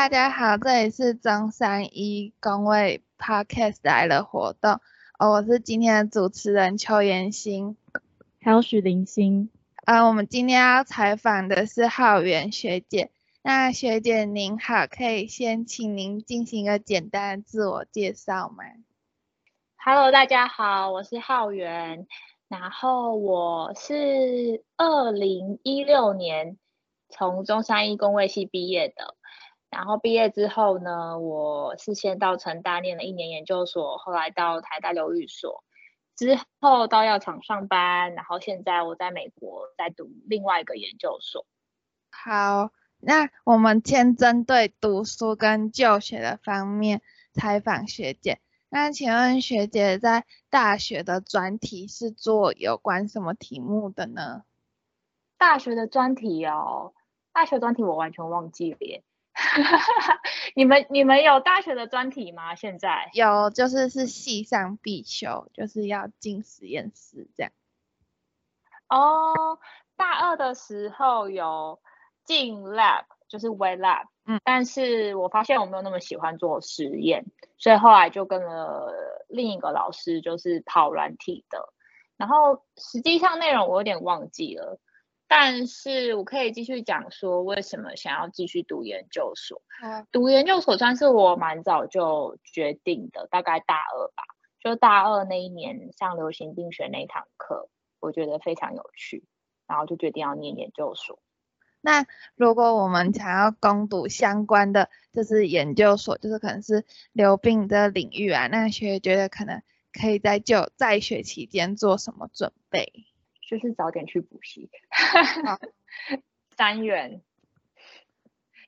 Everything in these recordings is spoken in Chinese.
大家好，这里是中山一工位 Podcast 来了活动，哦，我是今天的主持人邱妍欣，还有许林欣。呃，我们今天要采访的是浩源学姐。那学姐您好，可以先请您进行一个简单的自我介绍吗？Hello，大家好，我是浩源，然后我是二零一六年从中山一工位系毕业的。然后毕业之后呢，我是先到成大念了一年研究所，后来到台大流域所，之后到药厂上班，然后现在我在美国在读另外一个研究所。好，那我们先针对读书跟就学的方面采访学姐。那请问学姐在大学的专题是做有关什么题目的呢？大学的专题哦，大学专题我完全忘记了耶。你们你们有大学的专题吗？现在有，就是是系上必修，就是要进实验室这样。哦，大二的时候有进 lab，就是 wet lab，嗯，但是我发现我没有那么喜欢做实验，所以后来就跟了另一个老师，就是跑软体的，然后实际上内容我有点忘记了。但是我可以继续讲说为什么想要继续读研究所。读研究所算是我蛮早就决定的，大概大二吧，就大二那一年上流行病学那堂课，我觉得非常有趣，然后就决定要念研究所。那如果我们想要攻读相关的，就是研究所，就是可能是流病的领域啊，那学觉得可能可以在就在学期间做什么准备？就是早点去补习，三元，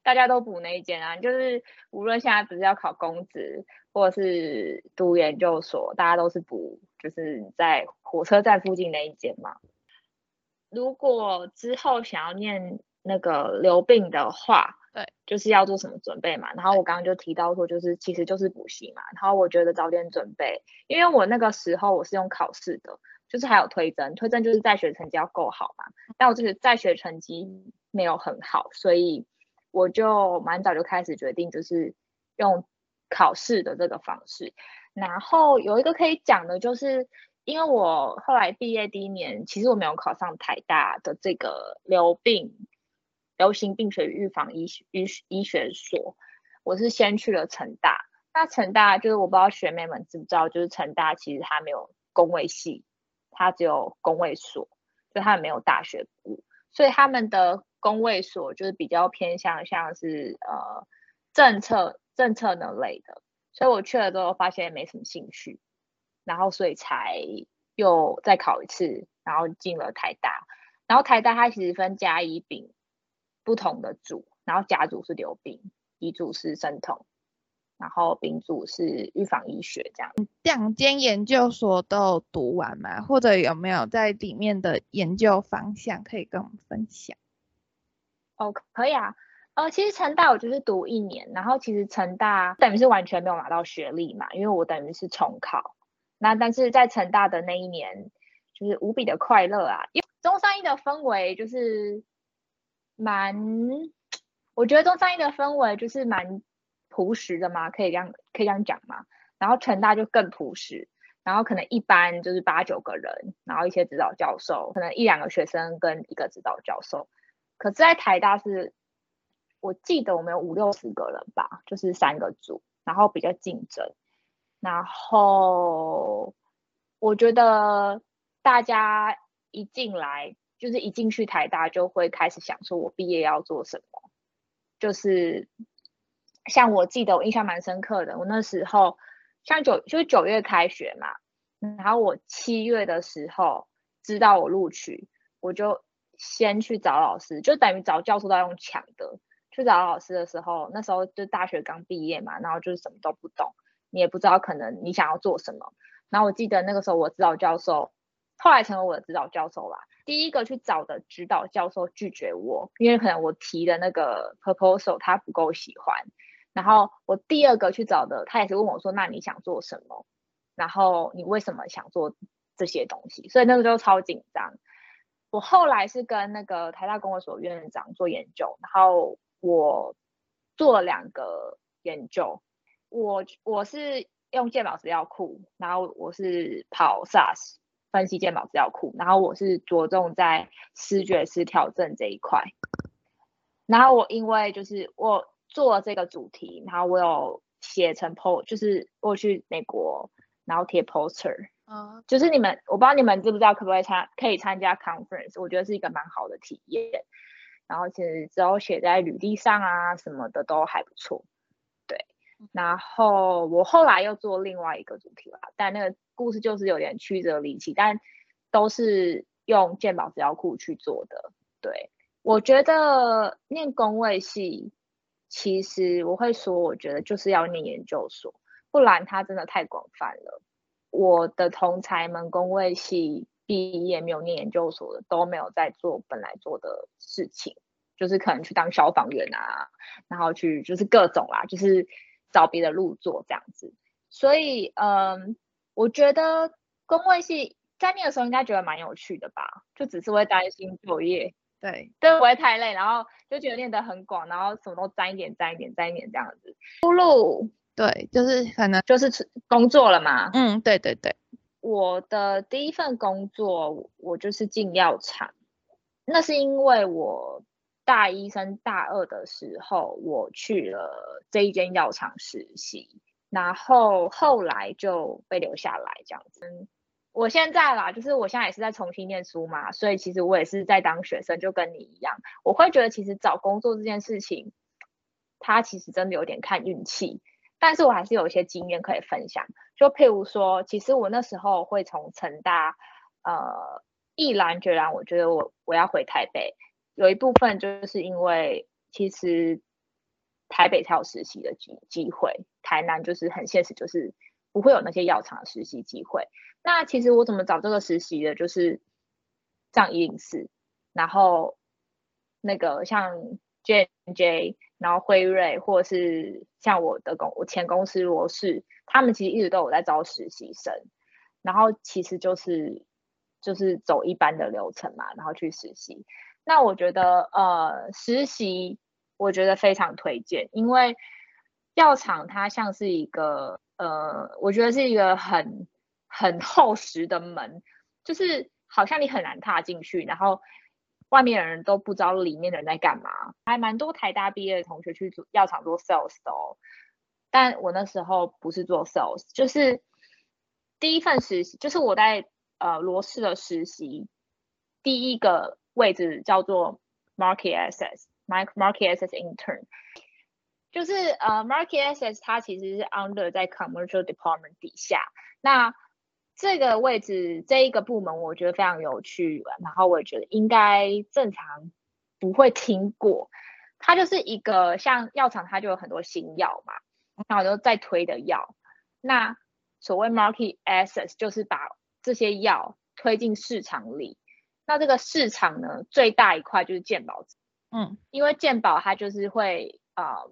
大家都补那一间啊。就是无论现在不是要考公职，或者是读研究所，大家都是补，就是在火车站附近那一间嘛。如果之后想要念那个留病的话，对，就是要做什么准备嘛。然后我刚刚就提到说，就是其实就是补习嘛。然后我觉得早点准备，因为我那个时候我是用考试的。就是还有推甄，推甄就是在学成绩要够好嘛。但我就是在学成绩没有很好，所以我就蛮早就开始决定，就是用考试的这个方式。然后有一个可以讲的，就是因为我后来毕业第一年，其实我没有考上台大的这个流病流行病学预防医医医学所，我是先去了成大。那成大就是我不知道学妹们知不知道，就是成大其实它没有工位系。它只有工位所，就他们没有大学部，所以他们的工位所就是比较偏向像是呃政策政策那类的，所以我去了之后发现没什么兴趣，然后所以才又再考一次，然后进了台大，然后台大它其实分甲乙丙不同的组，然后甲组是流病，乙组是生统。然后丙组是预防医学这样，两间研究所都读完吗？或者有没有在里面的研究方向可以跟我们分享？哦，可以啊。呃，其实成大我就是读一年，然后其实成大等于是完全没有拿到学历嘛，因为我等于是重考。那但是在成大的那一年，就是无比的快乐啊，因为中山一的氛围就是蛮，我觉得中山一的氛围就是蛮。朴实的吗？可以这样可以这样讲吗？然后成大就更朴实，然后可能一般就是八九个人，然后一些指导教授，可能一两个学生跟一个指导教授。可是，在台大是，我记得我们有五六十个人吧，就是三个组，然后比较竞争。然后我觉得大家一进来，就是一进去台大就会开始想说，我毕业要做什么，就是。像我记得我印象蛮深刻的，我那时候像九就是九月开学嘛，然后我七月的时候知道我录取，我就先去找老师，就等于找教授都要用抢的。去找老师的时候，那时候就大学刚毕业嘛，然后就是什么都不懂，你也不知道可能你想要做什么。然后我记得那个时候我指导教授后来成为我的指导教授啦，第一个去找的指导教授拒绝我，因为可能我提的那个 proposal 他不够喜欢。然后我第二个去找的，他也是问我说：“那你想做什么？然后你为什么想做这些东西？”所以那个时候超紧张。我后来是跟那个台大公卫所院长做研究，然后我做了两个研究。我我是用健保资料库，然后我是跑 SAS 分析健保资料库，然后我是着重在视觉失调症这一块。然后我因为就是我做这个主题，然后我有写成 post，就是我去美国，然后贴 poster。嗯，就是你们，我不知道你们知不知道可不可以参可以参加 conference，我觉得是一个蛮好的体验。然后其实只要写在履历上啊什么的都还不错。对，然后我后来又做另外一个主题啦，但那个故事就是有点曲折离奇，但都是用鉴宝资料库去做的。对，我觉得念工位系，其实我会说，我觉得就是要念研究所，不然它真的太广泛了。我的同才们工位系毕业没有念研究所的，都没有在做本来做的事情，就是可能去当消防员啊，然后去就是各种啦，就是找别的路做这样子。所以，嗯，我觉得工位系在念的时候应该觉得蛮有趣的吧，就只是会担心作业，对，对，不会太累，然后就觉得练得很广，然后什么都沾一点，沾一点，沾一点这样子。出路对，就是可能，就是工作了嘛。嗯，对对对。我的第一份工作，我就是进药厂。那是因为我大一升大二的时候，我去了这一间药厂实习，然后后来就被留下来这样子。我现在啦，就是我现在也是在重新念书嘛，所以其实我也是在当学生，就跟你一样。我会觉得其实找工作这件事情，它其实真的有点看运气。但是我还是有一些经验可以分享，就譬如说，其实我那时候会从成大，呃，毅然决然，我觉得我我要回台北，有一部分就是因为其实台北才有实习的机机会，台南就是很现实，就是不会有那些药厂实习机会。那其实我怎么找这个实习的，就是像一零四，然后那个像 J J。然后辉瑞或者是像我的公我前公司罗氏，他们其实一直都有在招实习生，然后其实就是就是走一般的流程嘛，然后去实习。那我觉得呃实习我觉得非常推荐，因为药厂它像是一个呃我觉得是一个很很厚实的门，就是好像你很难踏进去，然后。外面的人都不知道里面的人在干嘛，还蛮多台大毕业的同学去做药厂做 sales 的哦。但我那时候不是做 sales，就是第一份实习，就是我在呃罗氏的实习，第一个位置叫做 market access，market market access intern，就是呃 market access 它其实是 under 在 commercial department 底下，那。这个位置这一个部门，我觉得非常有趣，然后我也觉得应该正常不会听过。它就是一个像药厂，它就有很多新药嘛，然后就在推的药。那所谓 market access 就是把这些药推进市场里。那这个市场呢，最大一块就是健保，嗯，因为健保它就是会呃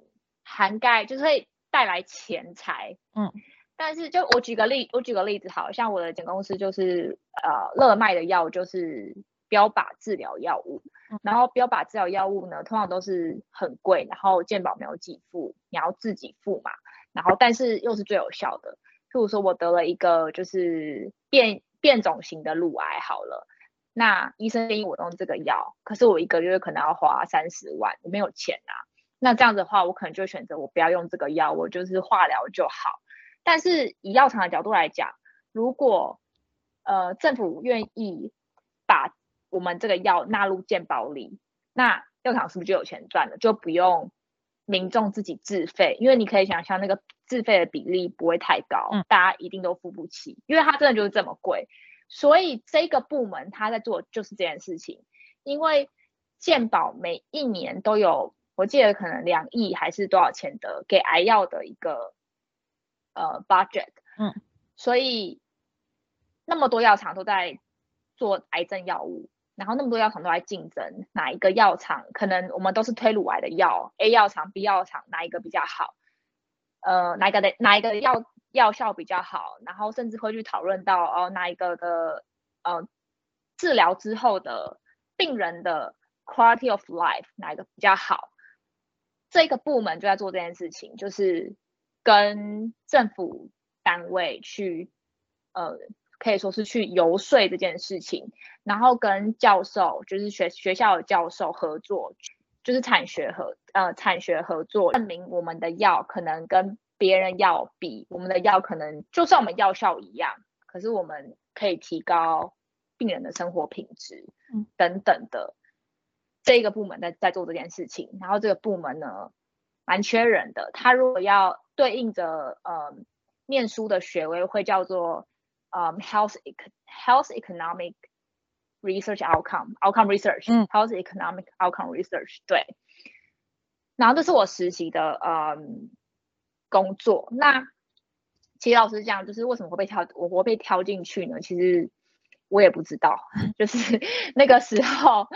涵盖，就是会带来钱财，嗯。但是，就我举个例，我举个例子，好像我的前公司就是呃，乐卖的药就是标靶治疗药物，然后标靶治疗药物呢，通常都是很贵，然后健保没有给付，你要自己付嘛，然后但是又是最有效的。譬如说我得了一个就是变变种型的乳癌，好了，那医生建议我用这个药，可是我一个月可能要花三十万，我没有钱啊，那这样子的话，我可能就选择我不要用这个药，我就是化疗就好。但是以药厂的角度来讲，如果呃政府愿意把我们这个药纳入健保里，那药厂是不是就有钱赚了？就不用民众自己自费，因为你可以想象那个自费的比例不会太高，大家一定都付不起，因为它真的就是这么贵。所以这个部门他在做就是这件事情，因为健保每一年都有，我记得可能两亿还是多少钱的给癌药的一个。呃，budget，嗯，所以那么多药厂都在做癌症药物，然后那么多药厂都在竞争，哪一个药厂可能我们都是推乳癌的药，A 药厂、B 药厂哪一个比较好？呃，哪一个的哪一个药药效比较好？然后甚至会去讨论到哦，哪一个的呃治疗之后的病人的 quality of life 哪一个比较好？这个部门就在做这件事情，就是跟政府单位去，呃，可以说是去游说这件事情，然后跟教授，就是学学校的教授合作，就是产学合，呃，产学合作，证明我们的药可能跟别人药比，我们的药可能就算我们药效一样，可是我们可以提高病人的生活品质，嗯，等等的。这个部门在在做这件事情，然后这个部门呢，蛮缺人的。他如果要对应着呃念书的学位，会叫做呃 health health economic research outcome outcome research 嗯 health economic outcome research 对。然后这是我实习的呃工作。那其实老师讲，就是为什么会被挑我我被挑进去呢？其实我也不知道，就是那个时候。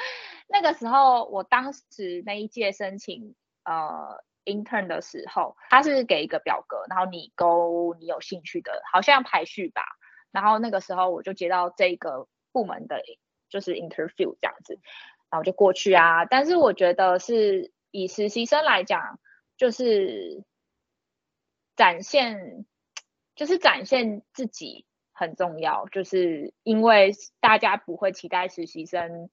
那个时候，我当时那一届申请呃 intern 的时候，他是给一个表格，然后你勾你有兴趣的，好像排序吧。然后那个时候我就接到这个部门的，就是 interview 这样子，然后就过去啊。但是我觉得是以实习生来讲，就是展现，就是展现自己很重要，就是因为大家不会期待实习生。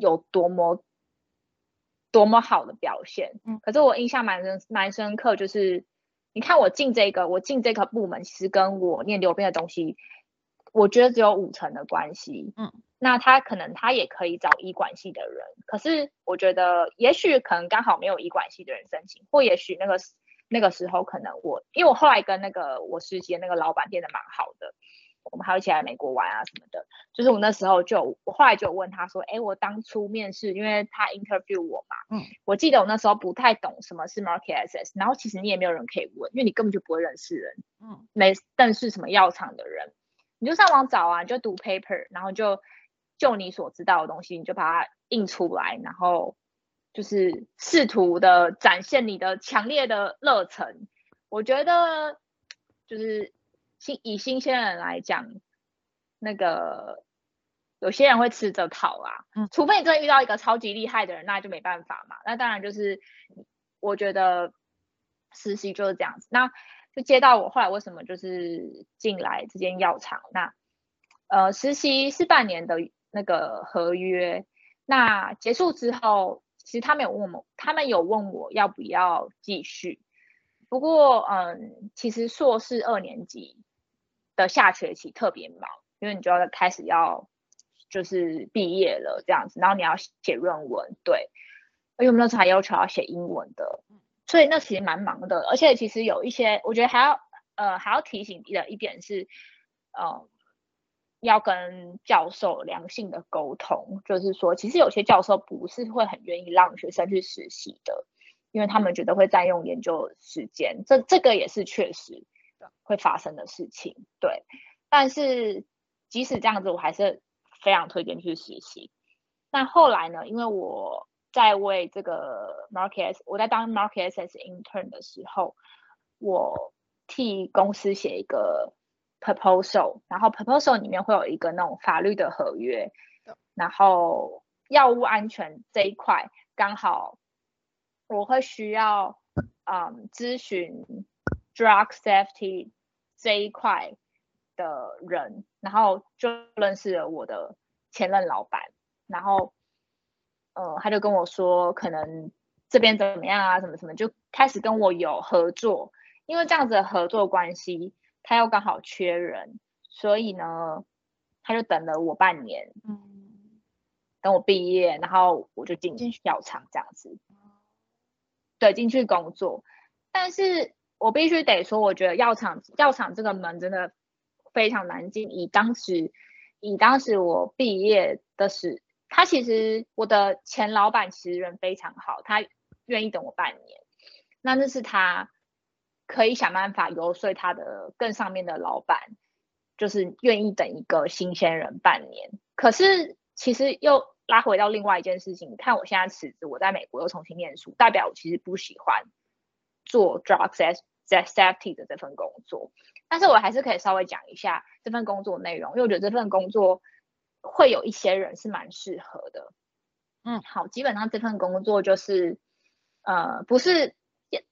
有多么多么好的表现，嗯，可是我印象蛮深蛮深刻，就是你看我进这个我进这个部门，其实跟我念流变的东西，我觉得只有五成的关系，嗯，那他可能他也可以找医管系的人，可是我觉得也许可能刚好没有医管系的人申请，或也许那个那个时候可能我，因为我后来跟那个我实习的那个老板变得蛮好的。我们还一起来美国玩啊什么的，就是我那时候就，我后来就问他说，哎，我当初面试，因为他 interview 我嘛，嗯，我记得我那时候不太懂什么是 market access，然后其实你也没有人可以问，因为你根本就不会认识人，嗯，没认识什么药厂的人，你就上网找啊，你就读 paper，然后就就你所知道的东西，你就把它印出来，然后就是试图的展现你的强烈的热忱，我觉得就是。新以新鲜人来讲，那个有些人会吃着套啊，嗯，除非你真的遇到一个超级厉害的人，那就没办法嘛。那当然就是，我觉得实习就是这样子。那就接到我后来为什么就是进来这间药厂？那呃，实习是半年的那个合约，那结束之后，其实他们有问我，他们有问我要不要继续。不过，嗯，其实硕士二年级。的下学期特别忙，因为你就要开始要就是毕业了这样子，然后你要写论文，对，因为我们那时候还要求要写英文的，所以那其实蛮忙的。而且其实有一些，我觉得还要呃还要提醒的一点是，呃，要跟教授良性的沟通，就是说，其实有些教授不是会很愿意让学生去实习的，因为他们觉得会占用研究时间，这这个也是确实。会发生的事情，对，但是即使这样子，我还是非常推荐去实习。那后来呢？因为我在为这个 market，我在当 market access intern 的时候，我替公司写一个 proposal，然后 proposal 里面会有一个那种法律的合约，然后药物安全这一块刚好我会需要嗯咨询。Drug safety 这一块的人，然后就认识了我的前任老板，然后，呃，他就跟我说，可能这边怎么样啊，什么什么，就开始跟我有合作。因为这样子的合作关系，他又刚好缺人，所以呢，他就等了我半年，等我毕业，然后我就进药厂这样子，对，进去工作，但是。我必须得说，我觉得药厂药厂这个门真的非常难进。以当时以当时我毕业的时，他其实我的前老板其实人非常好，他愿意等我半年。那那是他可以想办法游说他的更上面的老板，就是愿意等一个新鲜人半年。可是其实又拉回到另外一件事情，你看我现在辞职，我在美国又重新念书，代表我其实不喜欢。做 drug safety 的这份工作，但是我还是可以稍微讲一下这份工作内容，因为我觉得这份工作会有一些人是蛮适合的。嗯，好，基本上这份工作就是，呃，不是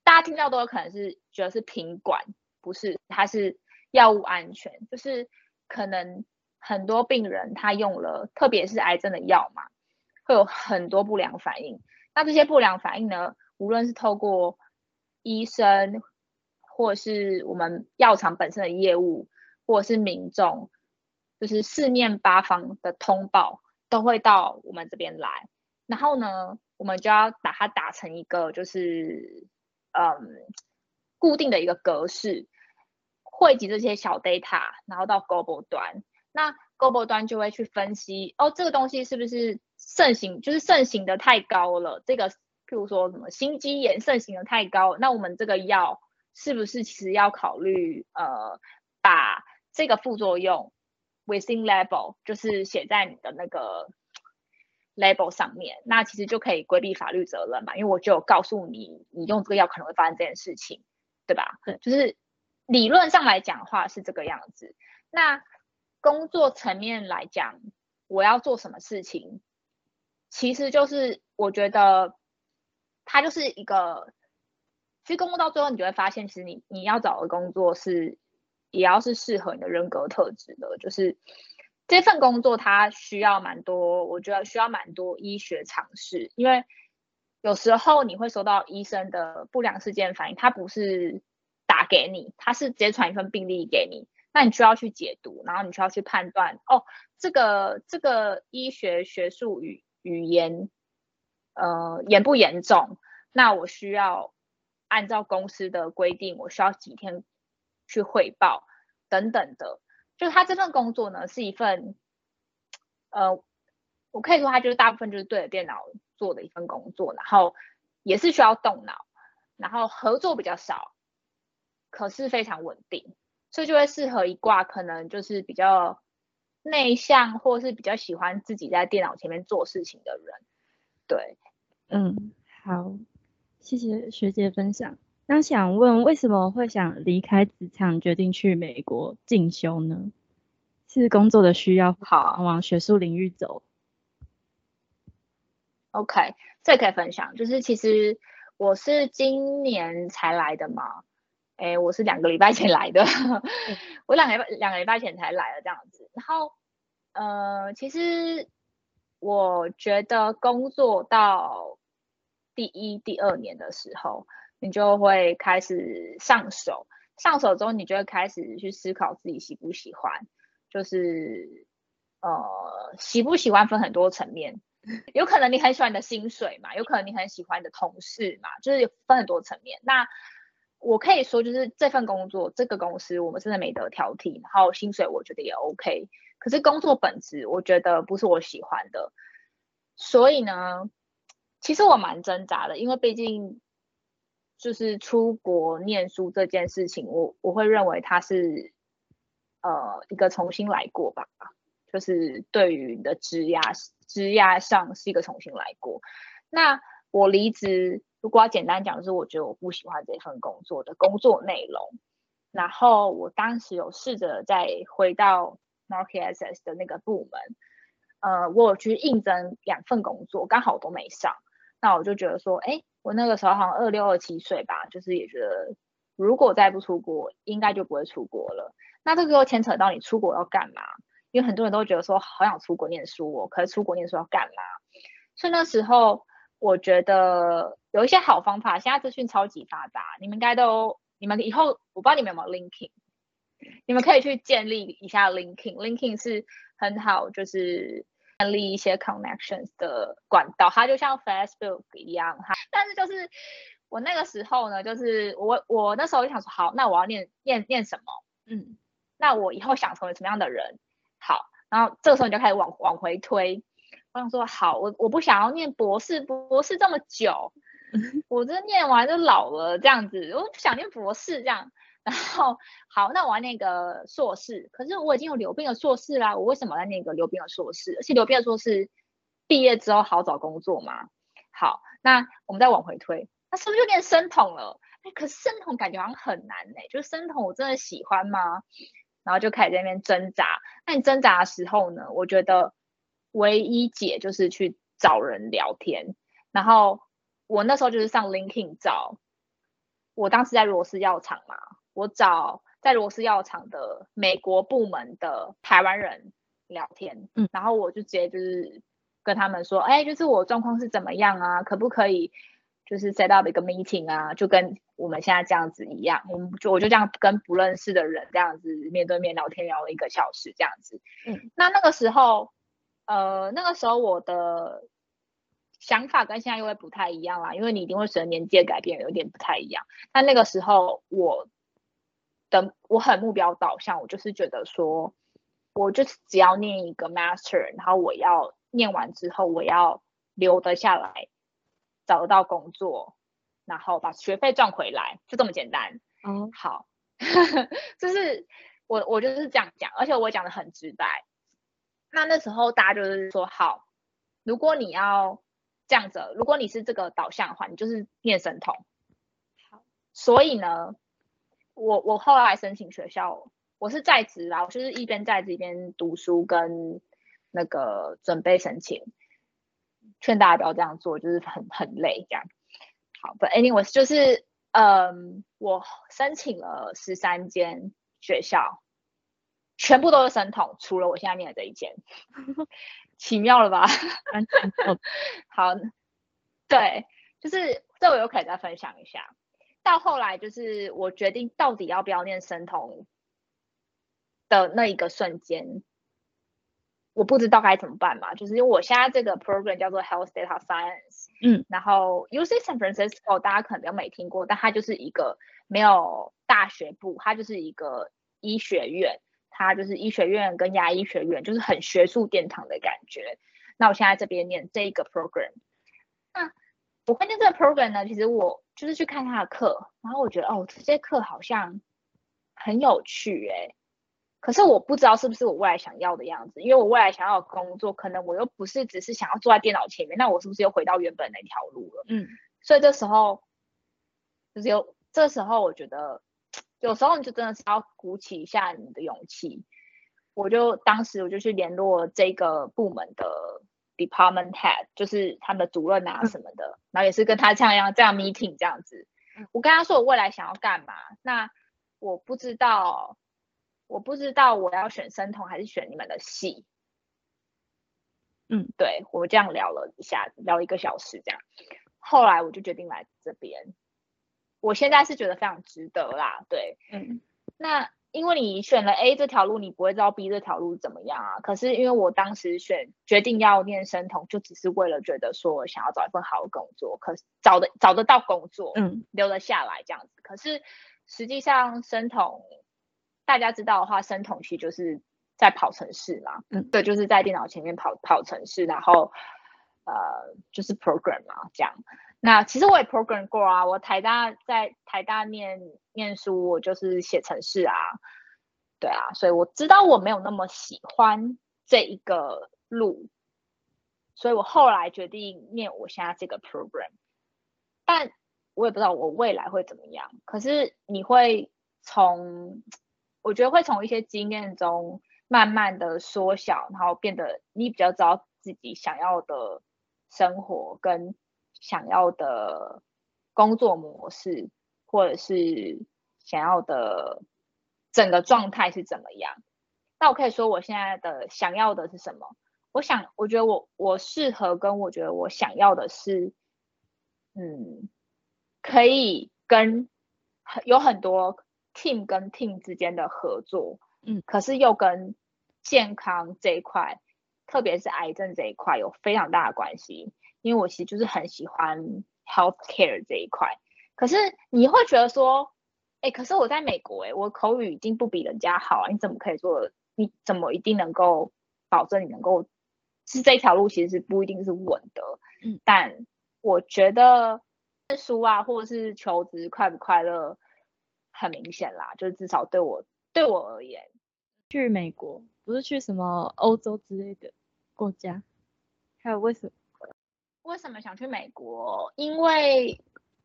大家听到都有可能是觉得是品管，不是，它是药物安全，就是可能很多病人他用了，特别是癌症的药嘛，会有很多不良反应。那这些不良反应呢，无论是透过医生，或是我们药厂本身的业务，或是民众，就是四面八方的通报，都会到我们这边来。然后呢，我们就要把它打成一个就是嗯固定的一个格式，汇集这些小 data，然后到 global 端。那 global 端就会去分析，哦，这个东西是不是盛行，就是盛行的太高了。这个譬如说什么心肌炎盛行的太高，那我们这个药是不是其实要考虑呃把这个副作用 within level 就是写在你的那个。label 上面，那其实就可以规避法律责任嘛，因为我就有告诉你，你用这个药可能会发生这件事情，对吧？对，就是理论上来讲的话是这个样子。那工作层面来讲，我要做什么事情，其实就是我觉得它就是一个，其实工作到最后，你就会发现，其实你你要找的工作是也要是适合你的人格特质的，就是。这份工作它需要蛮多，我觉得需要蛮多医学常识，因为有时候你会收到医生的不良事件反应，他不是打给你，他是直接传一份病历给你，那你需要去解读，然后你需要去判断，哦，这个这个医学学术语语言，呃，严不严重？那我需要按照公司的规定，我需要几天去汇报等等的。就他这份工作呢，是一份，呃，我可以说他就是大部分就是对着电脑做的一份工作，然后也是需要动脑，然后合作比较少，可是非常稳定，所以就会适合一挂可能就是比较内向或是比较喜欢自己在电脑前面做事情的人。对，嗯，好，谢谢学姐分享。那想问，为什么会想离开职场，决定去美国进修呢？是工作的需要，好往学术领域走。OK，这可以分享。就是其实我是今年才来的嘛，哎，我是两个礼拜前来的，我两个两个礼拜前才来的这样子。然后，呃，其实我觉得工作到第一、第二年的时候。你就会开始上手，上手之后，你就会开始去思考自己喜不喜欢，就是呃喜不喜欢分很多层面，有可能你很喜欢你的薪水嘛，有可能你很喜欢你的同事嘛，就是分很多层面。那我可以说，就是这份工作，这个公司我们真的没得挑剔，然后薪水我觉得也 OK，可是工作本质我觉得不是我喜欢的，所以呢，其实我蛮挣扎的，因为毕竟。就是出国念书这件事情，我我会认为它是呃一个重新来过吧，就是对于你的职涯职涯上是一个重新来过。那我离职，如果要简单讲，是我觉得我不喜欢这份工作的工作内容。然后我当时有试着再回到 Market Access 的那个部门，呃，我有去应征两份工作，刚好都没上。那我就觉得说，哎。我那个时候好像二六二七岁吧，就是也觉得如果再不出国，应该就不会出国了。那这个又牵扯到你出国要干嘛？因为很多人都觉得说好想出国念书哦，可是出国念书要干嘛？所以那时候我觉得有一些好方法，现在资讯超级发达，你们应该都，你们以后我不知道你们有没有 linking，你们可以去建立一下 linking，linking 是很好，就是。建立一些 connections 的管道，它就像 Facebook 一样，哈。但是就是我那个时候呢，就是我我那时候就想说，好，那我要念念念什么？嗯，那我以后想成为什么样的人？好，然后这个时候你就开始往往回推，我想说，好，我我不想要念博士，博士这么久，我这念完就老了这样子，我不想念博士这样。然后好，那我要那个硕士，可是我已经有留病的硕士啦，我为什么要那个留病的硕士？而且留病的硕士毕业之后好找工作吗？好，那我们再往回推，那是不是就变生统了？哎，可是生统感觉好像很难哎，就是生统我真的喜欢吗？然后就开始在那边挣扎。那你挣扎的时候呢？我觉得唯一解就是去找人聊天，然后我那时候就是上 LinkedIn 找，我当时在罗斯药厂嘛，我找在罗斯药厂的美国部门的台湾人聊天，嗯，然后我就直接就是跟他们说，哎，就是我状况是怎么样啊，可不可以就是 set up 一个 meeting 啊，就跟我们现在这样子一样，我们就我就这样跟不认识的人这样子面对面聊天聊了一个小时这样子，嗯，那那个时候，呃，那个时候我的想法跟现在又会不太一样啦，因为你一定会随着年纪的改变有点不太一样。但那个时候我的我很目标导向，我就是觉得说，我就是只要念一个 master，然后我要念完之后我要留得下来，找得到工作，然后把学费赚回来，就这么简单。嗯，好，就是我我就是这样讲，而且我讲的很直白。那那时候大家就是说，好，如果你要这样子，如果你是这个导向的话，你就是念神童。好，所以呢，我我后来申请学校，我是在职啦，我就是一边在职一边读书跟那个准备申请。劝大家不要这样做，就是很很累这样。好，But anyways，就是嗯，我申请了十三间学校，全部都是神童，除了我现在念的这一间，奇妙了吧？好，对，就是这我又可以再分享一下。到后来就是我决定到底要不要念神童的那一个瞬间，我不知道该怎么办嘛，就是因为我现在这个 program 叫做 Health Data Science，嗯，然后 UC San Francisco 大家可能比较没听过，但它就是一个没有大学部，它就是一个医学院，它就是医学院跟牙医学院，就是很学术殿堂的感觉。那我现在这边念这一个 program，那我关键这个 program 呢，其实我就是去看他的课，然后我觉得哦，这些课好像很有趣诶、可是我不知道是不是我未来想要的样子，因为我未来想要的工作，可能我又不是只是想要坐在电脑前面，那我是不是又回到原本那条路了？嗯，所以这时候就是有，这时候我觉得有时候你就真的是要鼓起一下你的勇气。我就当时我就去联络这个部门的 department head，就是他们的主任啊嗯什么的，然后也是跟他这样一样这样 meeting 这样子嗯。我跟他说我未来想要干嘛，那我不知道，我不知道我要选生酮还是选你们的系。嗯，对我这样聊了一下，聊一个小时这样，后来我就决定来这边。我现在是觉得非常值得啦，对，嗯，那因为你选了 A 这条路，你不会知道 B 这条路怎么样啊。可是因为我当时选决定要念生统，就只是为了觉得说我想要找一份好的工作，可是找的找得到工作，嗯，留得下来这样子。可是实际上生统，大家知道的话，生统其实就是在跑城市嘛，嗯对，就是在电脑前面跑跑城市，然后呃就是 program 嘛这样。那其实我也 program 过啊，我台大在台大念念书，我就是写程式啊，对啊，所以我知道我没有那么喜欢这一个路，所以我后来决定念我现在这个 program，但我也不知道我未来会怎么样。可是你会从，我觉得会从一些经验中慢慢的缩小，然后变得你比较知道自己想要的生活跟想要的工作模式，或者是想要的整个状态是怎么样。那我可以说我现在的想要的是什么？我想，我觉得我我适合跟我觉得我想要的是，嗯，可以跟很有很多 team 跟 team 之间的合作，嗯，可是又跟健康这一块，特别是癌症这一块有非常大的关系。因为我其实就是很喜欢 healthcare 这一块，可是你会觉得说，哎，可是我在美国，哎，我口语已经不比人家好啊，你怎么可以做？你怎么一定能够保证你能够？是这条路其实是不一定是稳的，嗯，但我觉得念书啊，或者是求职快不快乐，很明显啦，就是至少对我对我而言，去美国不是去什么欧洲之类的国家，还有为什么？为什么想去美国？因为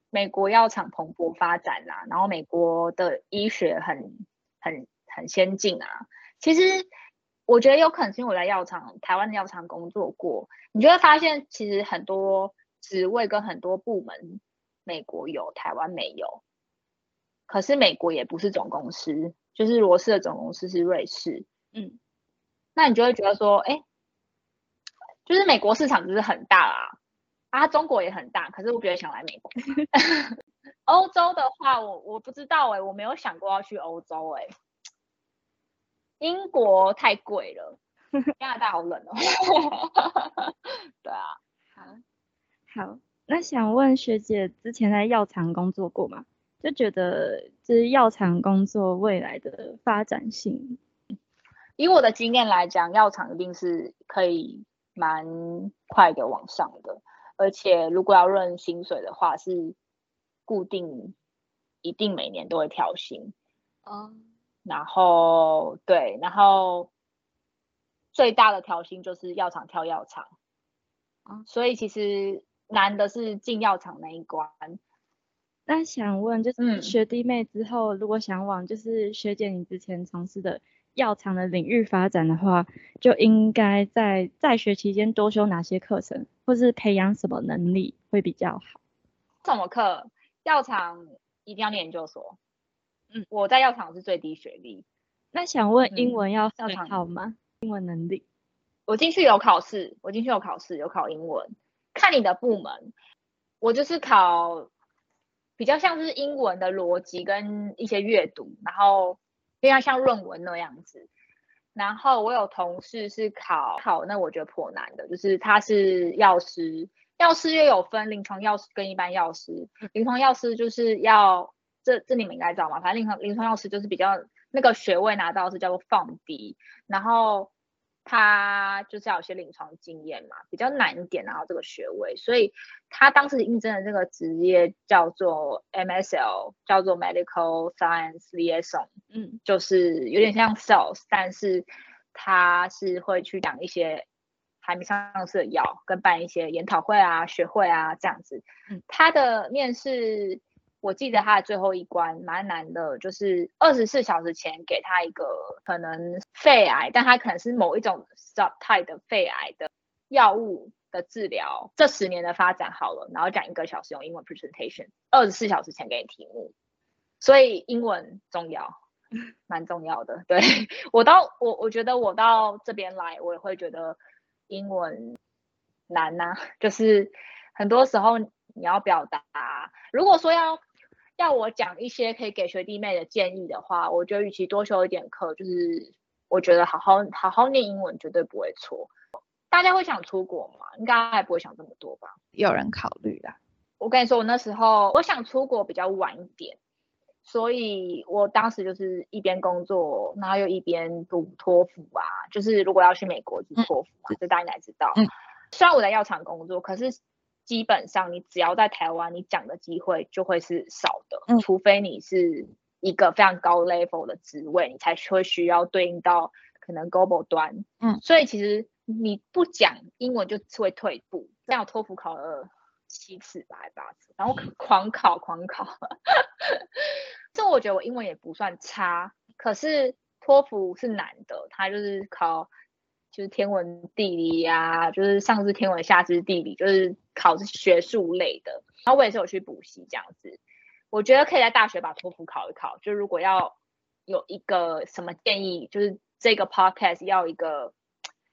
美国药厂蓬勃发展啦、然后美国的医学很很很先进啊。其实我觉得有可能是因为我在药厂台湾的药厂工作过，你就会发现其实很多职位跟很多部门，美国有，台湾没有。可是美国也不是总公司，就是罗氏的总公司是瑞士。嗯，那你就会觉得说，哎，就是美国市场就是很大啊，啊，中国也很大，可是我比较想来美国。欧洲的话，我我不知道哎，我没有想过要去欧洲哎。英国太贵了，加拿大好冷哦。对啊，好，好，那想问学姐，之前在药厂工作过吗？就觉得就是药厂工作未来的发展性。以我的经验来讲，药厂一定是可以蛮快的往上的，而且如果要论薪水的话，是固定，一定每年都会调薪。哦。然后对，然后最大的调薪就是药厂跳药厂。啊。所以其实难的是进药厂那一关。那想问，就是学弟妹之后，如果想往就是学姐你之前从事的。药厂的领域发展的话，就应该在在学期间多修哪些课程，或是培养什么能力会比较好？什么课？药厂一定要念研究所。嗯，我在药厂是最低学历。那想问英文要好吗？英文能力？我进去有考试，我进去有考试，有考英文。看你的部门，我就是考比较像是英文的逻辑跟一些阅读，然后。非常像论文那样子，然后我有同事是考考，那我觉得颇难的，就是他是药师，药师又有分临床药师跟一般药师，临床药师就是要这这你们应该知道嘛，反正临床临床药师就是比较那个学位拿到是叫做放低，然后。他就是要有些临床经验嘛，比较难一点拿到这个学位，所以他当时应征的这个职业叫做 MSL，叫做 Medical Science Liaison，嗯，就是有点像 sales，但是他是会去讲一些还没上市的药，跟办一些研讨会啊、学会啊这样子。嗯，他的面试。我记得他的最后一关蛮难的，就是二十四小时前给他一个可能肺癌，但他可能是某一种 subtype 的肺癌的药物的治疗。这十年的发展好了，然后讲一个小时用英文 presentation，二十四小时前给你题目，所以英文重要，蛮重要的。对 我到我我觉得我到这边来，我也会觉得英文难呐，就是很多时候你要表达，如果说要。要我讲一些可以给学弟妹的建议的话，我觉得与其多修一点课，就是我觉得好好好好念英文绝对不会错。大家会想出国吗？应该还不会想这么多吧？有人考虑啦。我跟你说，我那时候我想出国比较晚一点，所以我当时就是一边工作，然后又一边读托福啊。就是如果要去美国读托福嘛，这大家应该知道。嗯虽然我在药厂工作，可是。基本上，你只要在台湾，你讲的机会就会是少的，除非你是一个非常高 level 的职位，你才会需要对应到可能 global 端。嗯，所以其实你不讲英文就会退步。这样托福考了七次吧，还八次，然后狂考狂考。这我觉得我英文也不算差，可是托福是难的，它就是考。就是天文地理呀，就是上知天文下知地理，就是考学术类的。然后我也是有去补习这样子。我觉得可以在大学把托福考一考。就如果要有一个什么建议，就是这个 podcast 要一个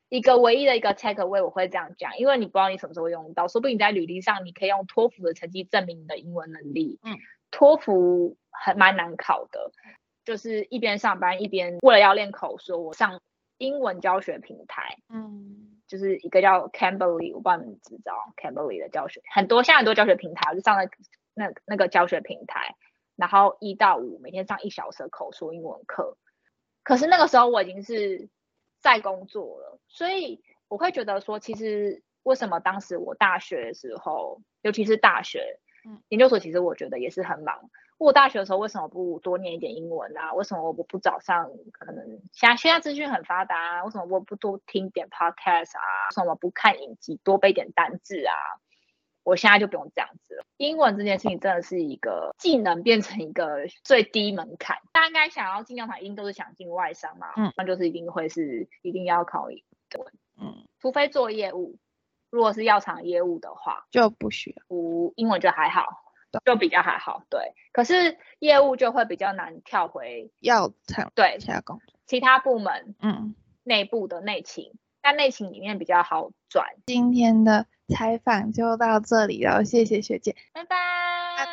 一个唯一的一个 takeaway，我会这样讲，因为你不知道你什么时候会用到，说不定你在履历上你可以用托福的成绩证明你的英文能力。嗯，托福很蛮难考的，就是一边上班一边为了要练口说，我上。英文教学平台，嗯，就是一个叫 Cambly，我不知道你们知不知道 Cambly 的教学，很多现在很多教学平台，我就上了那那个教学平台，然后一到五每天上一小时口说英文课。可是那个时候我已经是在工作了，所以我会觉得说，其实为什么当时我大学的时候，尤其是大学，嗯，研究所，其实我觉得也是很忙。我大学的时候为什么不多念一点英文啊？为什么我不不早上可能现在现在资讯很发达啊？为什么我不多听点 podcast 啊？为什么不看影集多背点单字啊？我现在就不用这样子了。英文这件事情真的是一个技能变成一个最低门槛。大家应该想要进教堂，一定都是想进外商嘛？嗯，那就是一定会是一定要考英文。嗯，除非做业务，如果是药厂业务的话，就不需要。不英文就还好对，就比较还好。对，可是业务就会比较难跳回药厂对其他工作。其他部门嗯，内部的内勤，但内勤里面比较好转。今天的采访就到这里了，谢谢学姐，拜拜，拜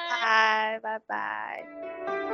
拜，拜拜。